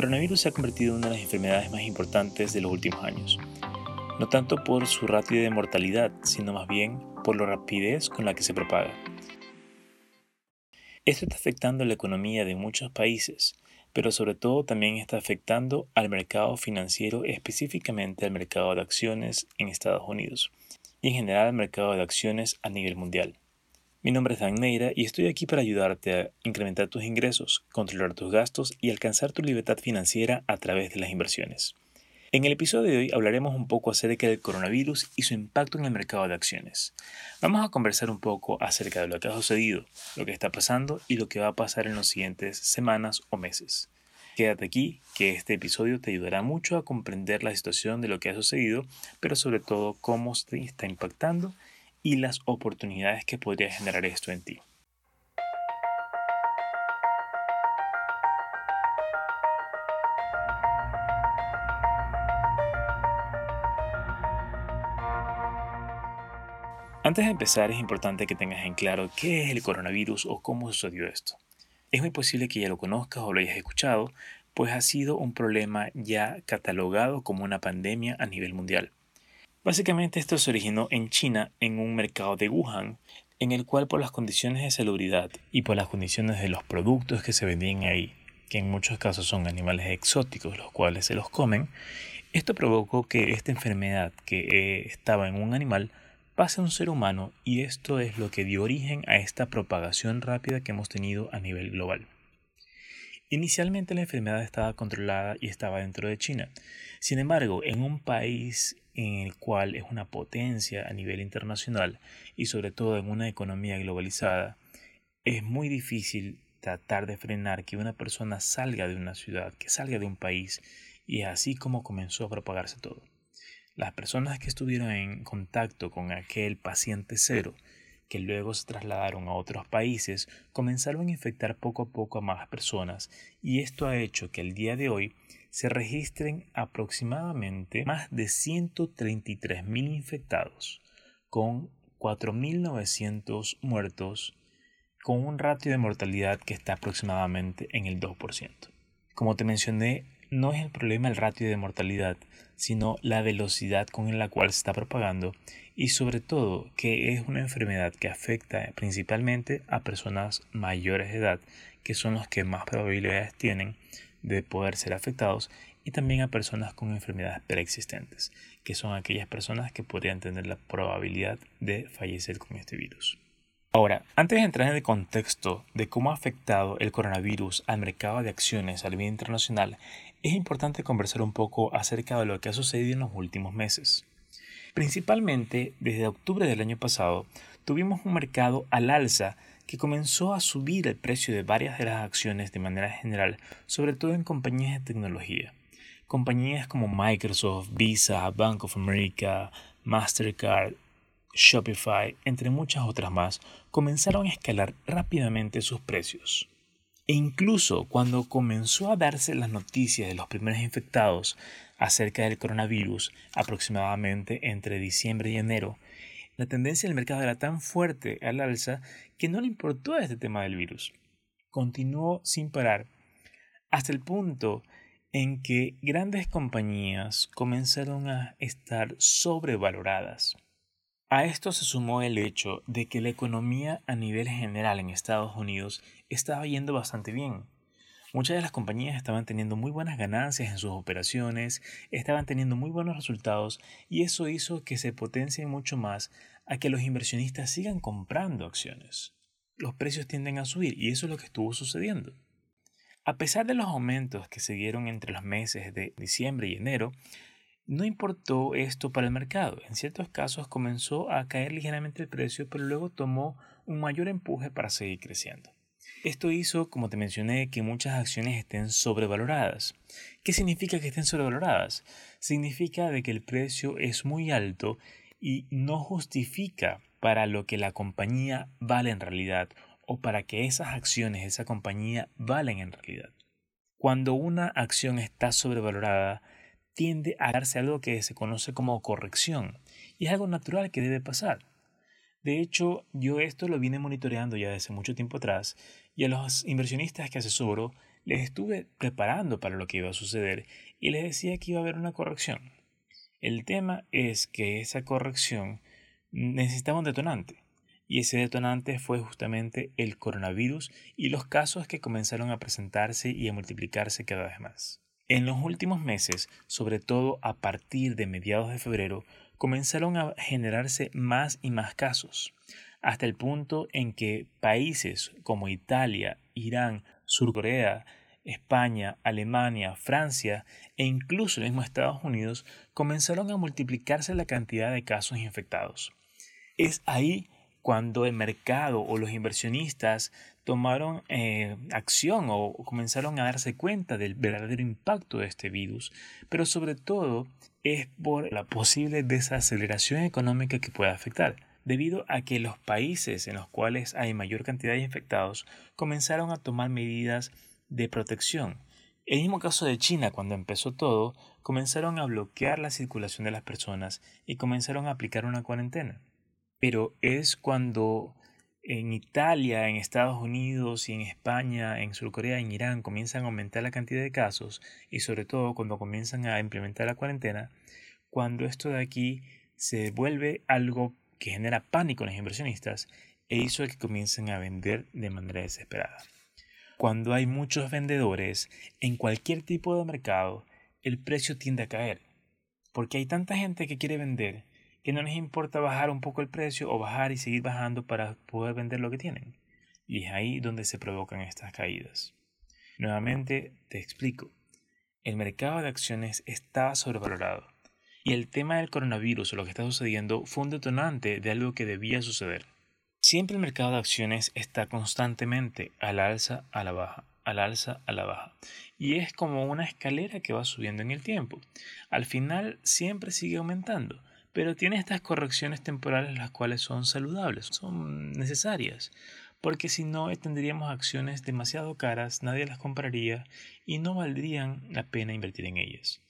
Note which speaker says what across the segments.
Speaker 1: Coronavirus se ha convertido en una de las enfermedades más importantes de los últimos años, no tanto por su ratio de mortalidad, sino más bien por la rapidez con la que se propaga. Esto está afectando la economía de muchos países, pero sobre todo también está afectando al mercado financiero, específicamente al mercado de acciones en Estados Unidos y en general al mercado de acciones a nivel mundial. Mi nombre es Dan Neira y estoy aquí para ayudarte a incrementar tus ingresos, controlar tus gastos y alcanzar tu libertad financiera a través de las inversiones. En el episodio de hoy hablaremos un poco acerca del coronavirus y su impacto en el mercado de acciones. Vamos a conversar un poco acerca de lo que ha sucedido, lo que está pasando y lo que va a pasar en las siguientes semanas o meses. Quédate aquí, que este episodio te ayudará mucho a comprender la situación de lo que ha sucedido, pero sobre todo cómo te está impactando y las oportunidades que podría generar esto en ti. Antes de empezar es importante que tengas en claro qué es el coronavirus o cómo sucedió esto. Es muy posible que ya lo conozcas o lo hayas escuchado, pues ha sido un problema ya catalogado como una pandemia a nivel mundial. Básicamente esto se originó en China, en un mercado de Wuhan, en el cual por las condiciones de salubridad y por las condiciones de los productos que se vendían ahí, que en muchos casos son animales exóticos los cuales se los comen, esto provocó que esta enfermedad que eh, estaba en un animal pase a un ser humano y esto es lo que dio origen a esta propagación rápida que hemos tenido a nivel global. Inicialmente la enfermedad estaba controlada y estaba dentro de China. Sin embargo, en un país en el cual es una potencia a nivel internacional y sobre todo en una economía globalizada, es muy difícil tratar de frenar que una persona salga de una ciudad, que salga de un país, y así como comenzó a propagarse todo. Las personas que estuvieron en contacto con aquel paciente cero, que luego se trasladaron a otros países, comenzaron a infectar poco a poco a más personas, y esto ha hecho que el día de hoy se registren aproximadamente más de 133.000 infectados, con 4.900 muertos, con un ratio de mortalidad que está aproximadamente en el 2%. Como te mencioné, no es el problema el ratio de mortalidad, sino la velocidad con la cual se está propagando y sobre todo que es una enfermedad que afecta principalmente a personas mayores de edad, que son los que más probabilidades tienen de poder ser afectados y también a personas con enfermedades preexistentes, que son aquellas personas que podrían tener la probabilidad de fallecer con este virus. Ahora, antes de entrar en el contexto de cómo ha afectado el coronavirus al mercado de acciones a nivel internacional, es importante conversar un poco acerca de lo que ha sucedido en los últimos meses. Principalmente, desde octubre del año pasado, tuvimos un mercado al alza que comenzó a subir el precio de varias de las acciones de manera general, sobre todo en compañías de tecnología. Compañías como Microsoft, Visa, Bank of America, Mastercard, Shopify, entre muchas otras más, comenzaron a escalar rápidamente sus precios. E incluso cuando comenzó a darse las noticias de los primeros infectados acerca del coronavirus, aproximadamente entre diciembre y enero, la tendencia del mercado era tan fuerte al alza que no le importó este tema del virus. Continuó sin parar hasta el punto en que grandes compañías comenzaron a estar sobrevaloradas. A esto se sumó el hecho de que la economía a nivel general en Estados Unidos estaba yendo bastante bien. Muchas de las compañías estaban teniendo muy buenas ganancias en sus operaciones, estaban teniendo muy buenos resultados y eso hizo que se potencie mucho más a que los inversionistas sigan comprando acciones. Los precios tienden a subir y eso es lo que estuvo sucediendo. A pesar de los aumentos que se dieron entre los meses de diciembre y enero, no importó esto para el mercado. En ciertos casos comenzó a caer ligeramente el precio, pero luego tomó un mayor empuje para seguir creciendo. Esto hizo, como te mencioné, que muchas acciones estén sobrevaloradas. ¿Qué significa que estén sobrevaloradas? Significa de que el precio es muy alto y no justifica para lo que la compañía vale en realidad o para que esas acciones de esa compañía valen en realidad. Cuando una acción está sobrevalorada, tiende a darse algo que se conoce como corrección y es algo natural que debe pasar. De hecho, yo esto lo vine monitoreando ya desde mucho tiempo atrás y a los inversionistas que asesoro les estuve preparando para lo que iba a suceder y les decía que iba a haber una corrección. El tema es que esa corrección necesitaba un detonante. Y ese detonante fue justamente el coronavirus y los casos que comenzaron a presentarse y a multiplicarse cada vez más. En los últimos meses, sobre todo a partir de mediados de febrero, comenzaron a generarse más y más casos, hasta el punto en que países como Italia, Irán, Surcorea, España, Alemania, Francia e incluso el mismo Estados Unidos comenzaron a multiplicarse la cantidad de casos infectados. Es ahí cuando el mercado o los inversionistas tomaron eh, acción o comenzaron a darse cuenta del verdadero impacto de este virus, pero sobre todo es por la posible desaceleración económica que puede afectar, debido a que los países en los cuales hay mayor cantidad de infectados comenzaron a tomar medidas de protección. El mismo caso de China, cuando empezó todo, comenzaron a bloquear la circulación de las personas y comenzaron a aplicar una cuarentena pero es cuando en Italia, en Estados Unidos y en España, en Surcorea, en Irán comienzan a aumentar la cantidad de casos y sobre todo cuando comienzan a implementar la cuarentena, cuando esto de aquí se vuelve algo que genera pánico en los inversionistas e hizo que comiencen a vender de manera desesperada. Cuando hay muchos vendedores en cualquier tipo de mercado, el precio tiende a caer, porque hay tanta gente que quiere vender que no les importa bajar un poco el precio o bajar y seguir bajando para poder vender lo que tienen. Y es ahí donde se provocan estas caídas. Nuevamente te explico. El mercado de acciones está sobrevalorado. Y el tema del coronavirus o lo que está sucediendo fue un detonante de algo que debía suceder. Siempre el mercado de acciones está constantemente al alza, a la baja, al alza, a la baja. Y es como una escalera que va subiendo en el tiempo. Al final siempre sigue aumentando pero tiene estas correcciones temporales las cuales son saludables, son necesarias, porque si no tendríamos acciones demasiado caras, nadie las compraría y no valdrían la pena invertir en ellas.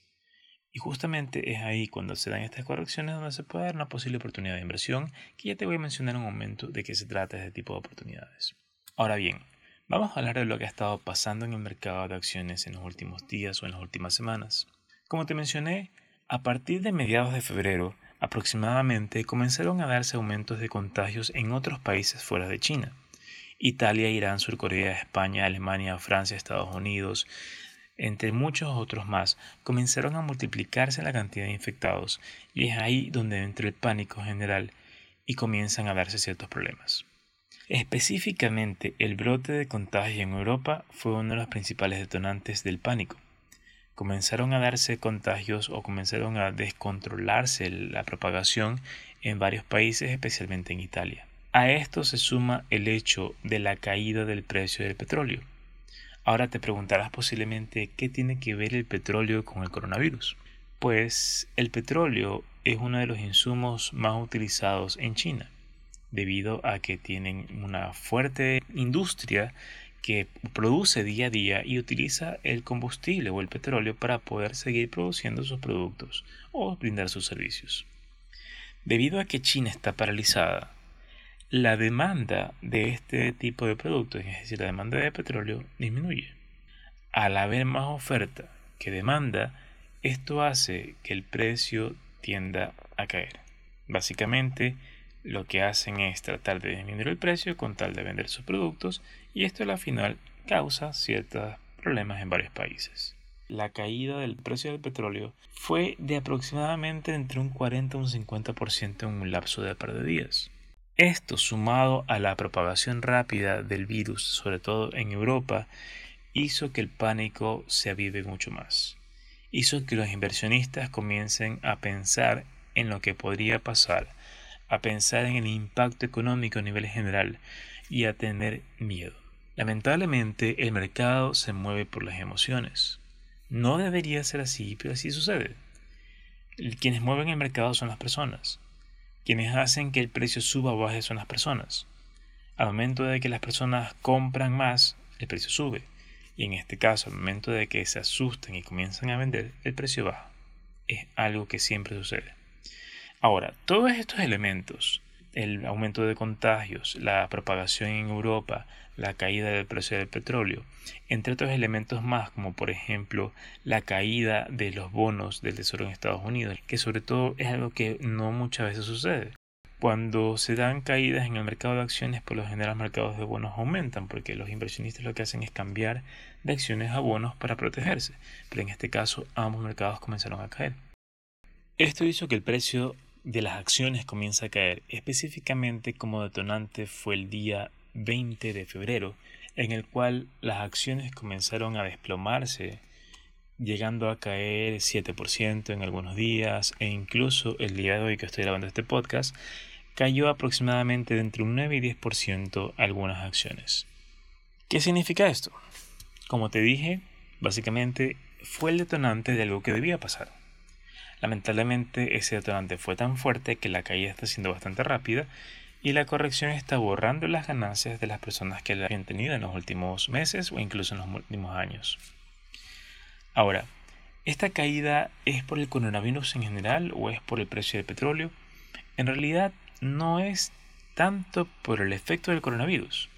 Speaker 1: Y justamente es ahí cuando se dan estas correcciones donde se puede dar una posible oportunidad de inversión, que ya te voy a mencionar en un momento de qué se trata este tipo de oportunidades. Ahora bien, vamos a hablar de lo que ha estado pasando en el mercado de acciones en los últimos días o en las últimas semanas. Como te mencioné, a partir de mediados de febrero, aproximadamente comenzaron a darse aumentos de contagios en otros países fuera de China. Italia, Irán, Surcorea, España, Alemania, Francia, Estados Unidos, entre muchos otros más, comenzaron a multiplicarse la cantidad de infectados y es ahí donde entra el pánico general y comienzan a darse ciertos problemas. Específicamente, el brote de contagio en Europa fue uno de los principales detonantes del pánico comenzaron a darse contagios o comenzaron a descontrolarse la propagación en varios países, especialmente en Italia. A esto se suma el hecho de la caída del precio del petróleo. Ahora te preguntarás posiblemente qué tiene que ver el petróleo con el coronavirus. Pues el petróleo es uno de los insumos más utilizados en China, debido a que tienen una fuerte industria que produce día a día y utiliza el combustible o el petróleo para poder seguir produciendo sus productos o brindar sus servicios. Debido a que China está paralizada, la demanda de este tipo de productos, es decir, la demanda de petróleo, disminuye. Al haber más oferta que demanda, esto hace que el precio tienda a caer. Básicamente, lo que hacen es tratar de disminuir el precio con tal de vender sus productos y esto al final causa ciertos problemas en varios países. La caída del precio del petróleo fue de aproximadamente entre un 40 y un 50% en un lapso de par de días. Esto sumado a la propagación rápida del virus, sobre todo en Europa, hizo que el pánico se avive mucho más. Hizo que los inversionistas comiencen a pensar en lo que podría pasar a pensar en el impacto económico a nivel general y a tener miedo. Lamentablemente el mercado se mueve por las emociones. No debería ser así, pero así sucede. Quienes mueven el mercado son las personas. Quienes hacen que el precio suba o baje son las personas. Al momento de que las personas compran más, el precio sube. Y en este caso, al momento de que se asustan y comienzan a vender, el precio baja. Es algo que siempre sucede. Ahora, todos estos elementos el aumento de contagios, la propagación en Europa, la caída del precio del petróleo, entre otros elementos más como por ejemplo la caída de los bonos del Tesoro en Estados Unidos, que sobre todo es algo que no muchas veces sucede. Cuando se dan caídas en el mercado de acciones, por lo general los mercados de bonos aumentan, porque los inversionistas lo que hacen es cambiar de acciones a bonos para protegerse, pero en este caso ambos mercados comenzaron a caer. Esto hizo que el precio de las acciones comience a caer, específicamente como detonante fue el día 20 de febrero, en el cual las acciones comenzaron a desplomarse, llegando a caer 7% en algunos días, e incluso el día de hoy que estoy grabando este podcast, cayó aproximadamente de entre un 9 y 10% algunas acciones. ¿Qué significa esto? Como te dije, básicamente fue el detonante de algo que debía pasar. Lamentablemente ese detonante fue tan fuerte que la caída está siendo bastante rápida y la corrección está borrando las ganancias de las personas que la habían tenido en los últimos meses o incluso en los últimos años. Ahora, ¿esta caída es por el coronavirus en general o es por el precio del petróleo? En realidad no es tanto por el efecto del coronavirus,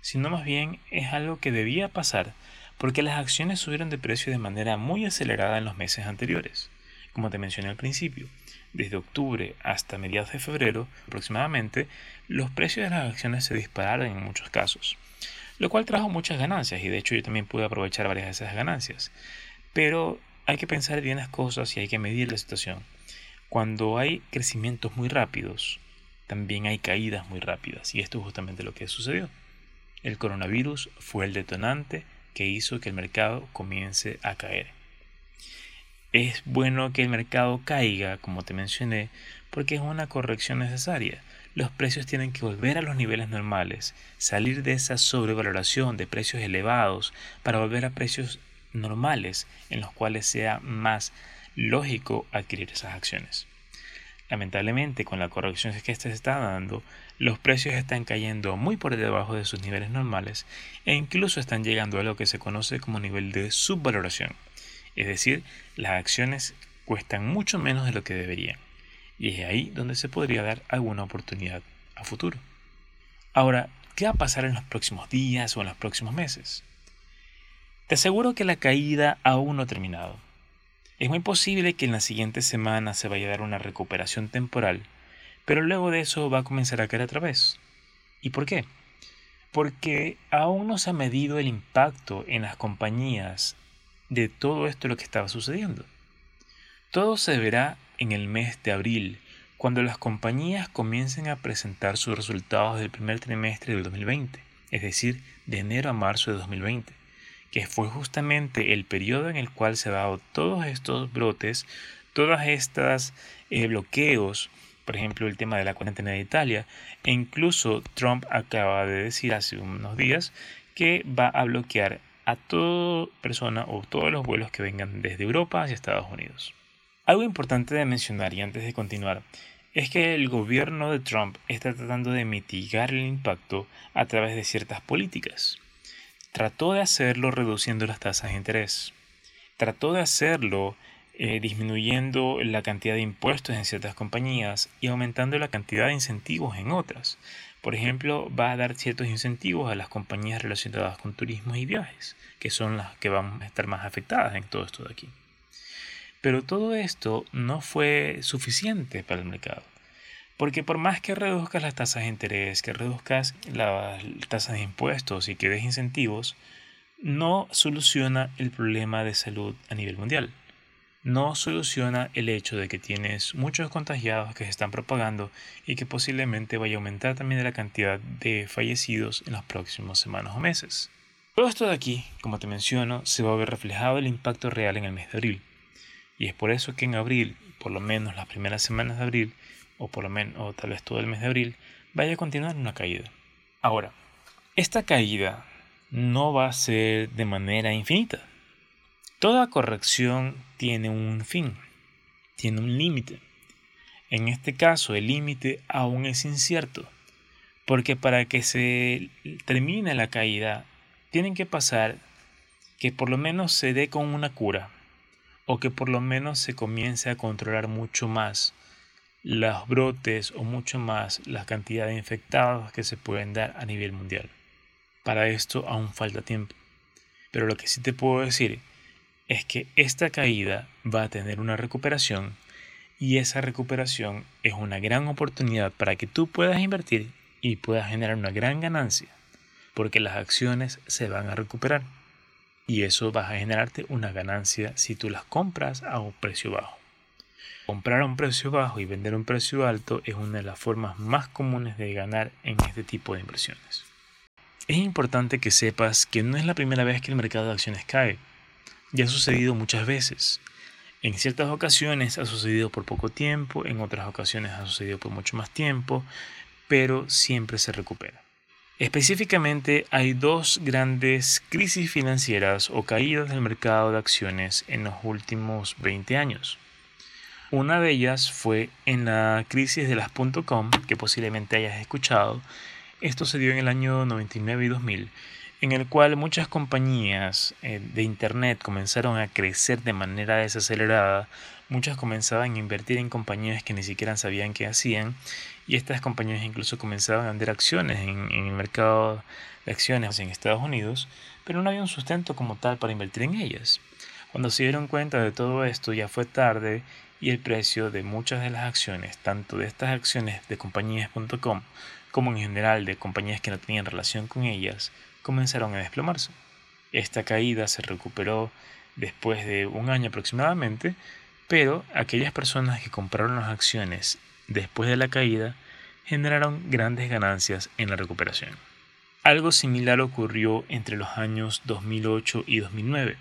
Speaker 1: sino más bien es algo que debía pasar porque las acciones subieron de precio de manera muy acelerada en los meses anteriores. Como te mencioné al principio, desde octubre hasta mediados de febrero aproximadamente, los precios de las acciones se dispararon en muchos casos, lo cual trajo muchas ganancias y de hecho yo también pude aprovechar varias de esas ganancias. Pero hay que pensar bien las cosas y hay que medir la situación. Cuando hay crecimientos muy rápidos, también hay caídas muy rápidas y esto es justamente lo que sucedió. El coronavirus fue el detonante que hizo que el mercado comience a caer. Es bueno que el mercado caiga, como te mencioné, porque es una corrección necesaria. Los precios tienen que volver a los niveles normales, salir de esa sobrevaloración de precios elevados para volver a precios normales en los cuales sea más lógico adquirir esas acciones. Lamentablemente, con la corrección que se está dando, los precios están cayendo muy por debajo de sus niveles normales e incluso están llegando a lo que se conoce como nivel de subvaloración. Es decir, las acciones cuestan mucho menos de lo que deberían. Y es ahí donde se podría dar alguna oportunidad a futuro. Ahora, ¿qué va a pasar en los próximos días o en los próximos meses? Te aseguro que la caída aún no ha terminado. Es muy posible que en la siguiente semana se vaya a dar una recuperación temporal, pero luego de eso va a comenzar a caer otra vez. ¿Y por qué? Porque aún no se ha medido el impacto en las compañías de todo esto lo que estaba sucediendo. Todo se verá en el mes de abril, cuando las compañías comiencen a presentar sus resultados del primer trimestre del 2020, es decir, de enero a marzo de 2020 que fue justamente el periodo en el cual se han dado todos estos brotes, todas estas eh, bloqueos, por ejemplo el tema de la cuarentena de Italia, e incluso Trump acaba de decir hace unos días que va a bloquear a toda persona o todos los vuelos que vengan desde Europa hacia Estados Unidos. Algo importante de mencionar y antes de continuar es que el gobierno de Trump está tratando de mitigar el impacto a través de ciertas políticas. Trató de hacerlo reduciendo las tasas de interés. Trató de hacerlo eh, disminuyendo la cantidad de impuestos en ciertas compañías y aumentando la cantidad de incentivos en otras. Por ejemplo, va a dar ciertos incentivos a las compañías relacionadas con turismo y viajes, que son las que van a estar más afectadas en todo esto de aquí. Pero todo esto no fue suficiente para el mercado. Porque por más que reduzcas las tasas de interés, que reduzcas las tasas de impuestos y que des incentivos, no soluciona el problema de salud a nivel mundial. No soluciona el hecho de que tienes muchos contagiados que se están propagando y que posiblemente vaya a aumentar también la cantidad de fallecidos en las próximas semanas o meses. Todo esto de aquí, como te menciono, se va a ver reflejado el impacto real en el mes de abril. Y es por eso que en abril, por lo menos las primeras semanas de abril, o por lo menos, o tal vez todo el mes de abril, vaya a continuar una caída. Ahora, esta caída no va a ser de manera infinita. Toda corrección tiene un fin, tiene un límite. En este caso, el límite aún es incierto, porque para que se termine la caída, tienen que pasar que por lo menos se dé con una cura, o que por lo menos se comience a controlar mucho más los brotes o mucho más la cantidad de infectados que se pueden dar a nivel mundial. Para esto aún falta tiempo. Pero lo que sí te puedo decir es que esta caída va a tener una recuperación y esa recuperación es una gran oportunidad para que tú puedas invertir y puedas generar una gran ganancia porque las acciones se van a recuperar y eso va a generarte una ganancia si tú las compras a un precio bajo. Comprar a un precio bajo y vender a un precio alto es una de las formas más comunes de ganar en este tipo de inversiones. Es importante que sepas que no es la primera vez que el mercado de acciones cae. Ya ha sucedido muchas veces. En ciertas ocasiones ha sucedido por poco tiempo, en otras ocasiones ha sucedido por mucho más tiempo, pero siempre se recupera. Específicamente hay dos grandes crisis financieras o caídas del mercado de acciones en los últimos 20 años. Una de ellas fue en la crisis de las .com, que posiblemente hayas escuchado. Esto se dio en el año 99 y 2000 en el cual muchas compañías eh, de Internet comenzaron a crecer de manera desacelerada, muchas comenzaban a invertir en compañías que ni siquiera sabían qué hacían y estas compañías incluso comenzaban a vender acciones en, en el mercado de acciones en Estados Unidos, pero no había un sustento como tal para invertir en ellas. Cuando se dieron cuenta de todo esto ya fue tarde y el precio de muchas de las acciones, tanto de estas acciones de compañías.com como en general de compañías que no tenían relación con ellas, comenzaron a desplomarse. Esta caída se recuperó después de un año aproximadamente, pero aquellas personas que compraron las acciones después de la caída generaron grandes ganancias en la recuperación. Algo similar ocurrió entre los años 2008 y 2009.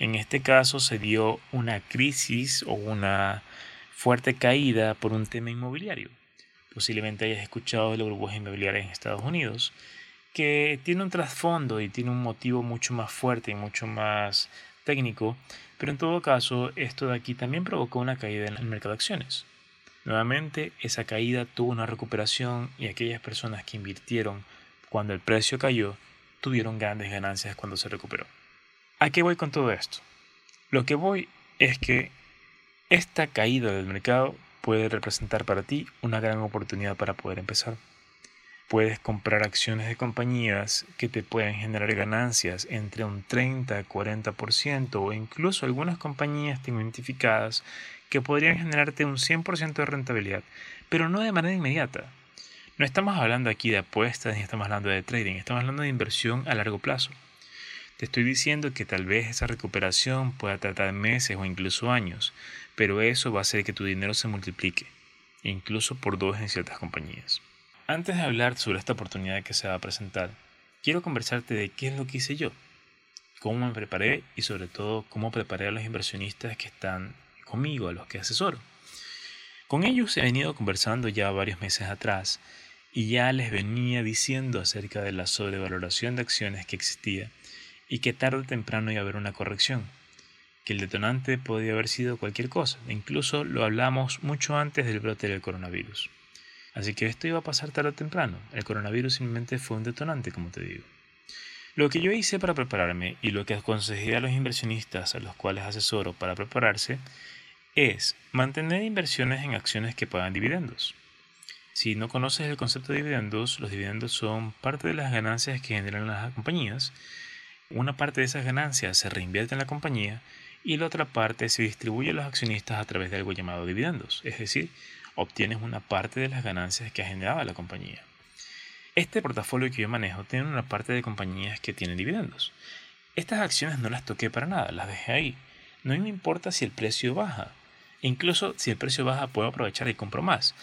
Speaker 1: En este caso se dio una crisis o una fuerte caída por un tema inmobiliario. Posiblemente hayas escuchado de los grupos inmobiliarios en Estados Unidos, que tiene un trasfondo y tiene un motivo mucho más fuerte y mucho más técnico, pero en todo caso esto de aquí también provocó una caída en el mercado de acciones. Nuevamente esa caída tuvo una recuperación y aquellas personas que invirtieron cuando el precio cayó tuvieron grandes ganancias cuando se recuperó. ¿A qué voy con todo esto? Lo que voy es que esta caída del mercado puede representar para ti una gran oportunidad para poder empezar. Puedes comprar acciones de compañías que te pueden generar ganancias entre un 30 40% o incluso algunas compañías identificadas que podrían generarte un 100% de rentabilidad, pero no de manera inmediata. No estamos hablando aquí de apuestas ni estamos hablando de trading, estamos hablando de inversión a largo plazo. Te estoy diciendo que tal vez esa recuperación pueda tratar meses o incluso años, pero eso va a hacer que tu dinero se multiplique, incluso por dos en ciertas compañías. Antes de hablar sobre esta oportunidad que se va a presentar, quiero conversarte de qué es lo que hice yo, cómo me preparé y sobre todo cómo preparé a los inversionistas que están conmigo, a los que asesoro. Con ellos he venido conversando ya varios meses atrás y ya les venía diciendo acerca de la sobrevaloración de acciones que existía y que tarde o temprano iba a haber una corrección, que el detonante podía haber sido cualquier cosa, e incluso lo hablamos mucho antes del brote del coronavirus. Así que esto iba a pasar tarde o temprano. El coronavirus simplemente fue un detonante, como te digo. Lo que yo hice para prepararme y lo que aconsejé a los inversionistas a los cuales asesoro para prepararse es mantener inversiones en acciones que pagan dividendos. Si no conoces el concepto de dividendos, los dividendos son parte de las ganancias que generan las compañías. Una parte de esas ganancias se reinvierte en la compañía y la otra parte se distribuye a los accionistas a través de algo llamado dividendos, es decir, obtienes una parte de las ganancias que ha generado la compañía. Este portafolio que yo manejo tiene una parte de compañías que tienen dividendos. Estas acciones no las toqué para nada, las dejé ahí. No me importa si el precio baja. Incluso si el precio baja puedo aprovechar y compro más.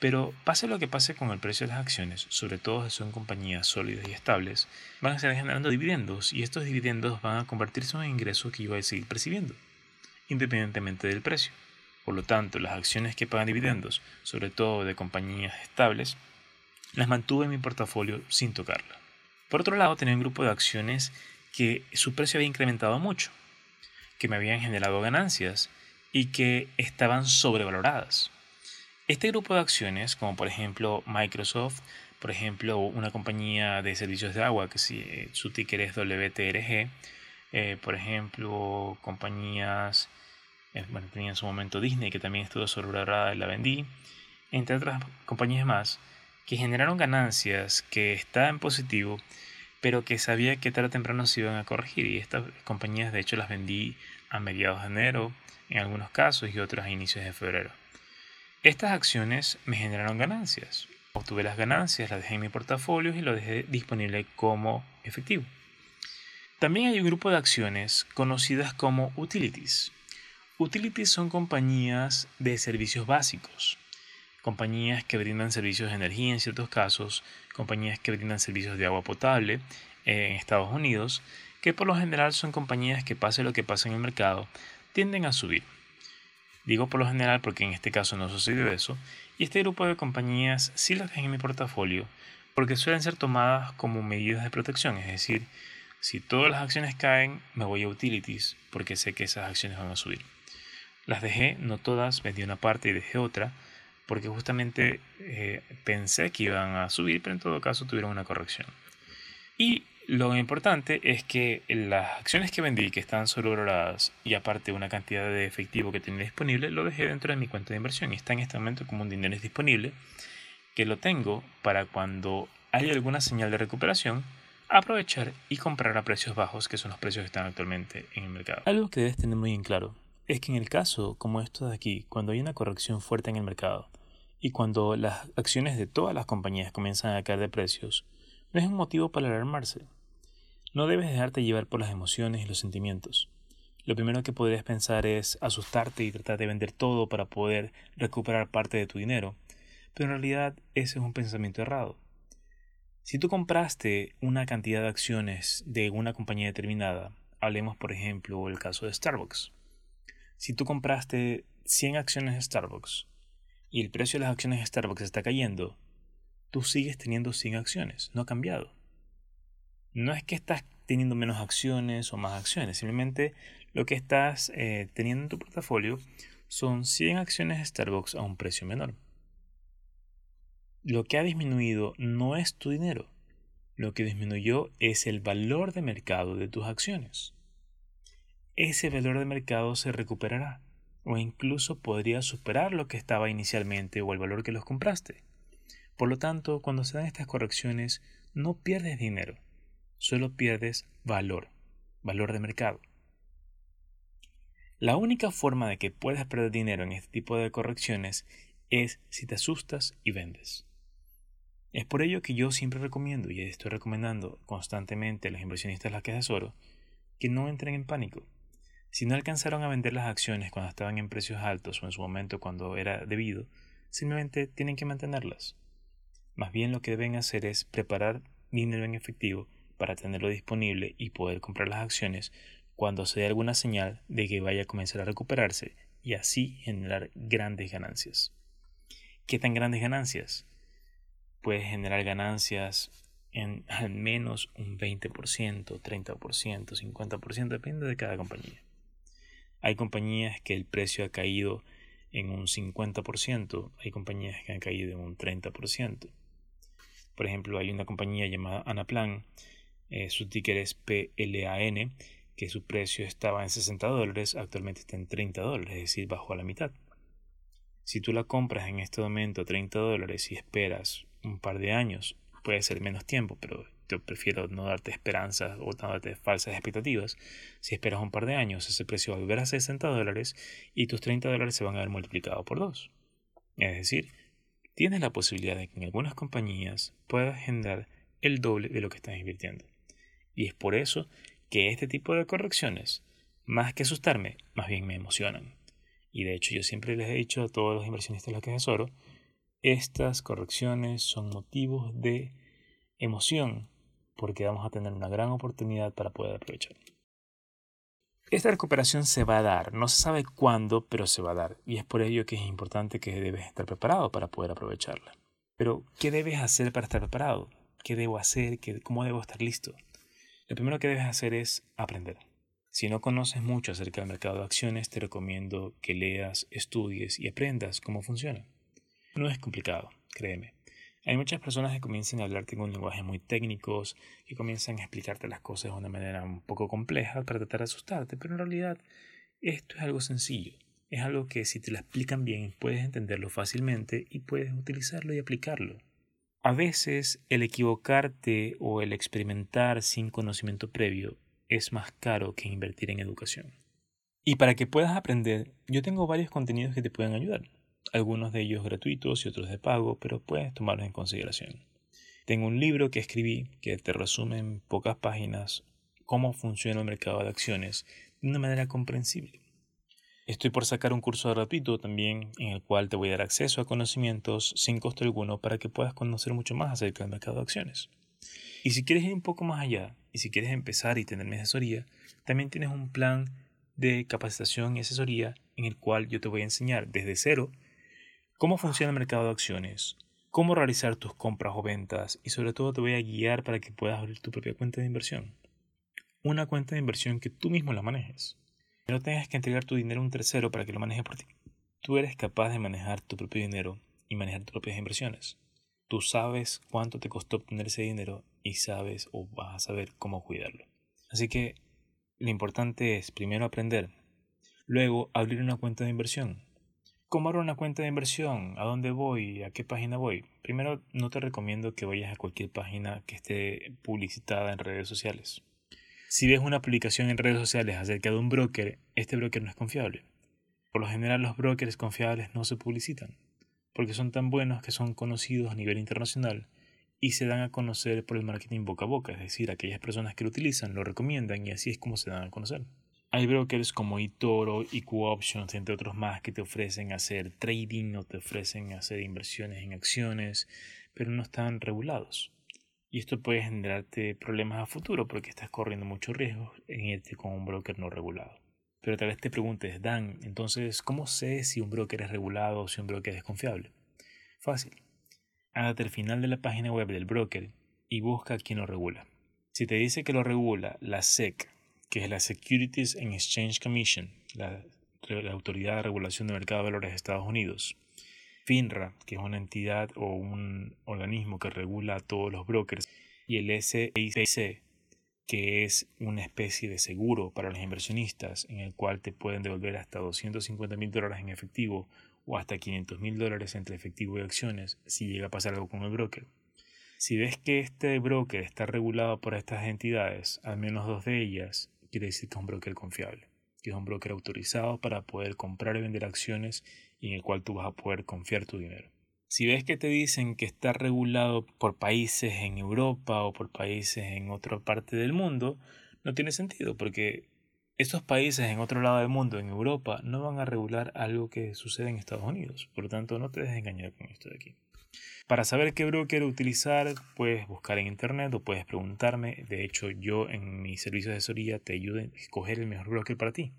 Speaker 1: Pero pase lo que pase con el precio de las acciones, sobre todo si son compañías sólidas y estables, van a estar generando dividendos y estos dividendos van a convertirse en un ingreso que yo voy a seguir percibiendo, independientemente del precio. Por lo tanto, las acciones que pagan dividendos, sobre todo de compañías estables, las mantuve en mi portafolio sin tocarla. Por otro lado, tenía un grupo de acciones que su precio había incrementado mucho, que me habían generado ganancias y que estaban sobrevaloradas. Este grupo de acciones, como por ejemplo Microsoft, por ejemplo una compañía de servicios de agua que si, su ticker es WTRG, eh, por ejemplo compañías eh, bueno, tenía en su momento Disney, que también estuvo sobrevalorada y la vendí, entre otras compañías más, que generaron ganancias, que estaban en positivo, pero que sabía que tarde o temprano se iban a corregir. Y estas compañías, de hecho, las vendí a mediados de enero, en algunos casos, y otras a inicios de febrero. Estas acciones me generaron ganancias. Obtuve las ganancias, las dejé en mi portafolio y lo dejé disponible como efectivo. También hay un grupo de acciones conocidas como utilities. Utilities son compañías de servicios básicos, compañías que brindan servicios de energía en ciertos casos, compañías que brindan servicios de agua potable en Estados Unidos, que por lo general son compañías que pase lo que pase en el mercado, tienden a subir. Digo por lo general porque en este caso no sucedió eso, y este grupo de compañías sí las dejé en mi portafolio porque suelen ser tomadas como medidas de protección, es decir, si todas las acciones caen, me voy a utilities porque sé que esas acciones van a subir. Las dejé, no todas, vendí una parte y dejé otra, porque justamente eh, pensé que iban a subir, pero en todo caso tuvieron una corrección. Y lo importante es que las acciones que vendí, que estaban sobrevaloradas y aparte una cantidad de efectivo que tenía disponible, lo dejé dentro de mi cuenta de inversión y está en este momento como un dinero disponible que lo tengo para cuando haya alguna señal de recuperación aprovechar y comprar a precios bajos, que son los precios que están actualmente en el mercado. Algo que debes tener muy en claro es que en el caso como esto de aquí, cuando hay una corrección fuerte en el mercado y cuando las acciones de todas las compañías comienzan a caer de precios, no es un motivo para alarmarse. No debes dejarte llevar por las emociones y los sentimientos. Lo primero que podrías pensar es asustarte y tratar de vender todo para poder recuperar parte de tu dinero, pero en realidad ese es un pensamiento errado. Si tú compraste una cantidad de acciones de una compañía determinada, hablemos por ejemplo el caso de Starbucks. Si tú compraste 100 acciones de Starbucks y el precio de las acciones de Starbucks está cayendo, tú sigues teniendo 100 acciones, no ha cambiado no es que estás teniendo menos acciones o más acciones, simplemente lo que estás eh, teniendo en tu portafolio son 100 acciones de Starbucks a un precio menor. Lo que ha disminuido no es tu dinero, lo que disminuyó es el valor de mercado de tus acciones. Ese valor de mercado se recuperará o incluso podría superar lo que estaba inicialmente o el valor que los compraste. Por lo tanto, cuando se dan estas correcciones, no pierdes dinero, solo pierdes valor, valor de mercado. La única forma de que puedas perder dinero en este tipo de correcciones es si te asustas y vendes. Es por ello que yo siempre recomiendo y estoy recomendando constantemente a los inversionistas a los que asesoro que no entren en pánico. Si no alcanzaron a vender las acciones cuando estaban en precios altos o en su momento cuando era debido, simplemente tienen que mantenerlas. Más bien lo que deben hacer es preparar dinero en efectivo para tenerlo disponible y poder comprar las acciones cuando se dé alguna señal de que vaya a comenzar a recuperarse y así generar grandes ganancias. ¿Qué tan grandes ganancias? Puedes generar ganancias en al menos un 20%, 30%, 50%, depende de cada compañía. Hay compañías que el precio ha caído en un 50%, hay compañías que han caído en un 30%. Por ejemplo, hay una compañía llamada Anaplan eh, su ticker es PLAN, que su precio estaba en 60 dólares, actualmente está en 30 dólares, es decir, bajó a la mitad. Si tú la compras en este momento a 30 dólares y esperas un par de años, puede ser menos tiempo, pero yo prefiero no darte esperanzas o no darte falsas expectativas. Si esperas un par de años, ese precio va a volver a 60 dólares y tus 30 dólares se van a ver multiplicados por 2. Es decir, tienes la posibilidad de que en algunas compañías puedas generar el doble de lo que estás invirtiendo. Y es por eso que este tipo de correcciones, más que asustarme, más bien me emocionan. Y de hecho yo siempre les he dicho a todos los inversionistas a los que asesoro, estas correcciones son motivos de emoción porque vamos a tener una gran oportunidad para poder aprovechar. Esta recuperación se va a dar, no se sabe cuándo, pero se va a dar. Y es por ello que es importante que debes estar preparado para poder aprovecharla. Pero, ¿qué debes hacer para estar preparado? ¿Qué debo hacer? ¿Cómo debo estar listo? Lo primero que debes hacer es aprender. Si no conoces mucho acerca del mercado de acciones, te recomiendo que leas, estudies y aprendas cómo funciona. No es complicado, créeme. Hay muchas personas que comienzan a hablarte con un lenguaje muy técnico, que comienzan a explicarte las cosas de una manera un poco compleja para tratar de asustarte, pero en realidad Esto es algo sencillo, es algo que si te lo explican bien puedes entenderlo fácilmente y puedes utilizarlo y aplicarlo. A veces el equivocarte o el experimentar sin conocimiento previo es más caro que invertir en educación. Y para que puedas aprender, yo tengo varios contenidos que te pueden ayudar, algunos de ellos gratuitos y otros de pago, pero puedes tomarlos en consideración. Tengo un libro que escribí que te resume en pocas páginas cómo funciona el mercado de acciones de una manera comprensible. Estoy por sacar un curso gratuito también en el cual te voy a dar acceso a conocimientos sin costo alguno para que puedas conocer mucho más acerca del mercado de acciones. Y si quieres ir un poco más allá y si quieres empezar y tener mi asesoría, también tienes un plan de capacitación y asesoría en el cual yo te voy a enseñar desde cero cómo funciona el mercado de acciones, cómo realizar tus compras o ventas y sobre todo te voy a guiar para que puedas abrir tu propia cuenta de inversión. Una cuenta de inversión que tú mismo la manejes. Que no tengas que entregar tu dinero a un tercero para que lo maneje por ti. Tú eres capaz de manejar tu propio dinero y manejar tus propias inversiones. Tú sabes cuánto te costó obtener ese dinero y sabes o vas a saber cómo cuidarlo. Así que lo importante es primero aprender, luego abrir una cuenta de inversión ¿Cómo abro una cuenta de inversión? ¿A dónde voy? ¿A qué página voy? Primero, no te recomiendo que vayas a cualquier página que esté publicitada en redes sociales. Si ves una publicación en redes sociales acerca de un broker, este broker no es confiable. Por lo general los brokers confiables no se publicitan, porque son tan buenos que son conocidos a nivel internacional y se dan a conocer por el marketing boca a boca, es decir, aquellas personas que lo utilizan lo recomiendan y así es como se dan a conocer. Hay brokers como eToro, EQ Options, entre otros más, que te ofrecen hacer trading o te ofrecen hacer inversiones en acciones, pero no están regulados. Y esto puede generarte problemas a futuro porque estás corriendo mucho riesgo en irte con un broker no regulado. Pero tal vez te preguntes, Dan, entonces, ¿cómo sé si un broker es regulado o si un broker es confiable? Fácil. Hágate al final de la página web del broker y busca quién lo regula. Si te dice que lo regula la SEC, que es la Securities and Exchange Commission, la, Autoridad de Regulación de Mercado de Valores de Estados Unidos. FINRA, que es una entidad o un organismo que regula a todos los brokers. Y el SIC, que es una especie de seguro para los inversionistas en el cual te pueden devolver hasta 250 mil dólares en efectivo o hasta 500 mil dólares entre efectivo y acciones si llega a pasar algo con el broker. Si ves que este broker está regulado por estas entidades, al menos dos de ellas, quiere decir que es un broker confiable, que es un broker autorizado para poder comprar y vender acciones y en el cual tú vas a poder confiar tu dinero. Si ves que te dicen que está regulado por países en Europa o por países en otra parte del mundo, no tiene sentido porque esos países en otro lado del mundo, en Europa, no van a regular algo que sucede en Estados Unidos. Por lo tanto, no te dejes con esto de aquí. Para saber qué broker utilizar, puedes buscar en internet o puedes preguntarme. De hecho, yo en mi servicio de asesoría te ayudo a escoger el mejor broker para ti.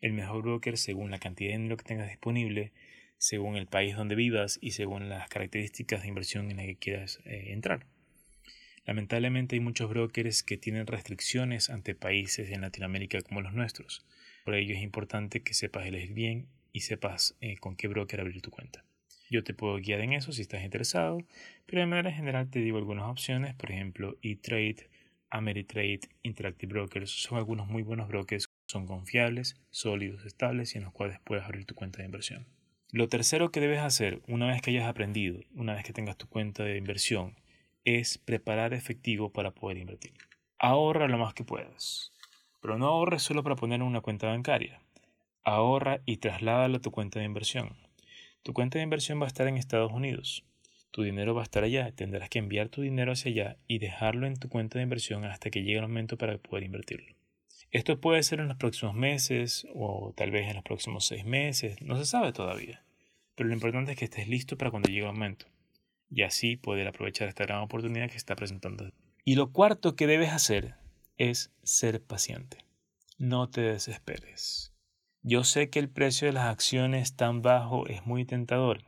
Speaker 1: El mejor broker según la cantidad de dinero que tengas disponible, según el país donde vivas y según las características de inversión en la que quieras eh, entrar. Lamentablemente hay muchos brokers que tienen restricciones ante países en Latinoamérica como los nuestros. Por ello es importante que sepas elegir bien y sepas eh, con qué broker abrir tu cuenta. Yo te puedo guiar en eso si estás interesado, pero de manera general te digo algunas opciones, por ejemplo, eTrade, Ameritrade, Interactive Brokers, son algunos muy buenos brokers, son confiables, sólidos, estables y en los cuales puedes abrir tu cuenta de inversión. Lo tercero que debes hacer una vez que hayas aprendido, una vez que tengas tu cuenta de inversión, es preparar efectivo para poder invertir. Ahorra lo más que puedas, pero no ahorres solo para poner una cuenta bancaria. Ahorra y trasládalo a tu cuenta de inversión. Tu cuenta de inversión va a estar en Estados Unidos. Tu dinero va a estar allá. Tendrás que enviar tu dinero hacia allá y dejarlo en tu cuenta de inversión hasta que llegue el momento para poder invertirlo. Esto puede ser en los próximos meses o tal vez en los próximos seis meses. No se sabe todavía. Pero lo importante es que estés listo para cuando llegue el momento. Y así poder aprovechar esta gran oportunidad que está presentando. Y lo cuarto que debes hacer es ser paciente. No te desesperes. Yo sé que el precio de las acciones tan bajo es muy tentador,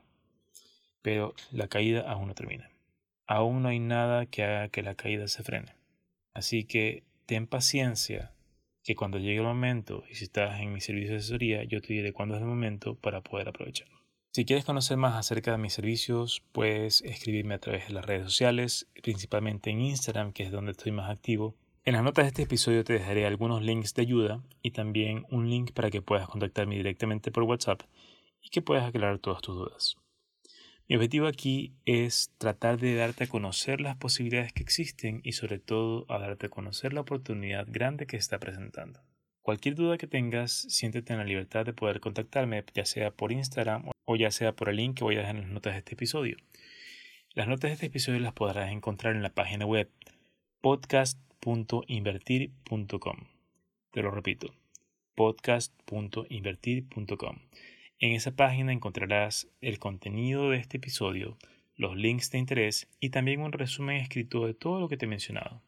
Speaker 1: pero la caída aún no termina. Aún no hay nada que haga que la caída se frene. Así que ten paciencia, que cuando llegue el momento, y si estás en mi servicio de asesoría, yo te diré cuándo es el momento para poder aprovecharlo. Si quieres conocer más acerca de mis servicios, puedes escribirme a través de las redes sociales, principalmente en Instagram, que es donde estoy más activo, En las notas de este episodio te dejaré algunos links de ayuda y también un link para que puedas contactarme directamente por WhatsApp y que puedas aclarar todas tus dudas. Mi objetivo aquí es tratar de darte a conocer las posibilidades que existen y sobre todo a darte a conocer la oportunidad grande que está presentando. Cualquier duda que tengas, siéntete en la libertad de poder contactarme, ya sea por Instagram o ya sea por el link que voy a dejar en las notas de este episodio. Las notas de este episodio las podrás encontrar en la página web podcast.invertir.com. Te lo repito, podcast.invertir.com. En esa página encontrarás el contenido de este episodio, los links de interés y también un resumen escrito de todo lo que te he mencionado.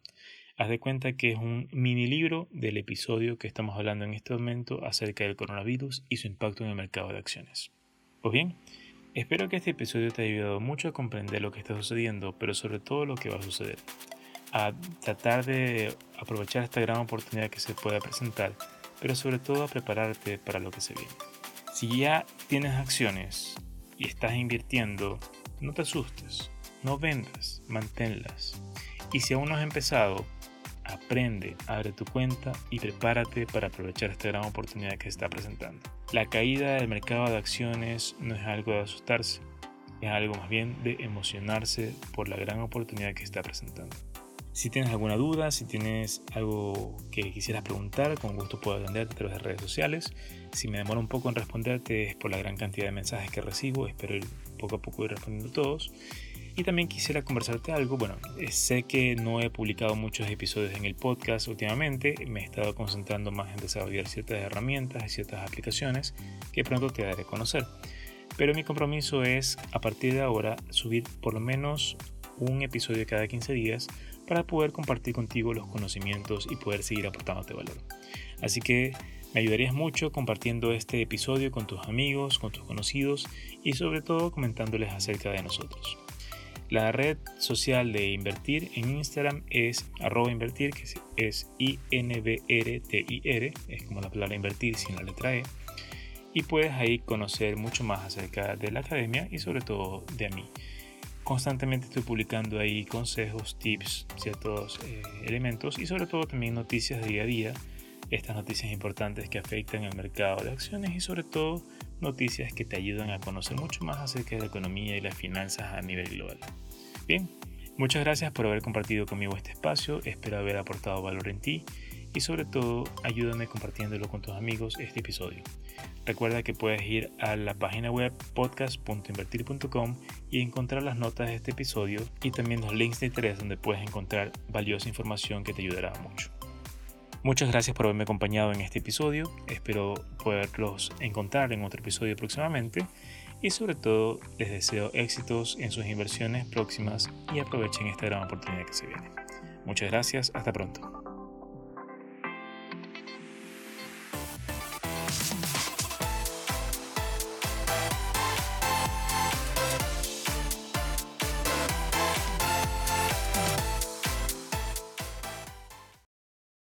Speaker 1: Haz de cuenta que es un mini libro del episodio que estamos hablando en este momento acerca del coronavirus y su impacto en el mercado de acciones. Pues bien, espero que este episodio te haya ayudado mucho a comprender lo que está sucediendo, pero sobre todo lo que va a suceder a tratar de aprovechar esta gran oportunidad que se pueda presentar, pero sobre todo a prepararte para lo que se viene. Si ya tienes acciones y estás invirtiendo, no te asustes, no vendas, manténlas. Y si aún no has empezado, aprende, abre tu cuenta y prepárate para aprovechar esta gran oportunidad que se está presentando. La caída del mercado de acciones no es algo de asustarse, es algo más bien de emocionarse por la gran oportunidad que se está presentando. Si tienes alguna duda, si tienes algo que quisieras preguntar, con gusto puedo atenderte a través de redes sociales. Si me demoro un poco en responderte es por la gran cantidad de mensajes que recibo, espero ir poco a poco ir respondiendo todos. Y también quisiera conversarte algo. Bueno, eh, sé que no he publicado muchos episodios en el podcast últimamente. Me he estado concentrando más en desarrollar ciertas herramientas y ciertas aplicaciones que pronto te daré a conocer. Pero mi compromiso es, a partir de ahora, subir por lo menos un episodio cada 15 días para poder compartir contigo los conocimientos y poder seguir aportándote valor. Así que me ayudarías mucho compartiendo este episodio con tus amigos, con tus conocidos y sobre todo comentándoles acerca de nosotros. La red social de Invertir en Instagram es arroba invertir, que es I-N-V-R-T-I-R, es como la palabra invertir sin la letra E. Y puedes ahí conocer mucho más acerca de la academia y sobre todo de mí. Constantemente estoy publicando ahí consejos, tips, ciertos eh, elementos y sobre todo también noticias de día a día. Estas noticias importantes que afectan el mercado de acciones y sobre todo noticias que te ayudan a conocer mucho más acerca de la economía y las finanzas a nivel global. Bien, muchas gracias por haber compartido conmigo este espacio, espero haber aportado valor en ti y sobre todo ayúdame compartiéndolo con tus amigos este episodio. Recuerda que puedes ir a la página web podcast.invertir.com y encontrar las notas de este episodio y también los links de interés donde puedes encontrar valiosa información que te ayudará mucho. Muchas gracias por haberme acompañado en este episodio, espero poderlos encontrar en otro episodio próximamente y sobre todo les deseo éxitos en sus inversiones próximas y aprovechen esta gran oportunidad que se viene. Muchas gracias, hasta pronto.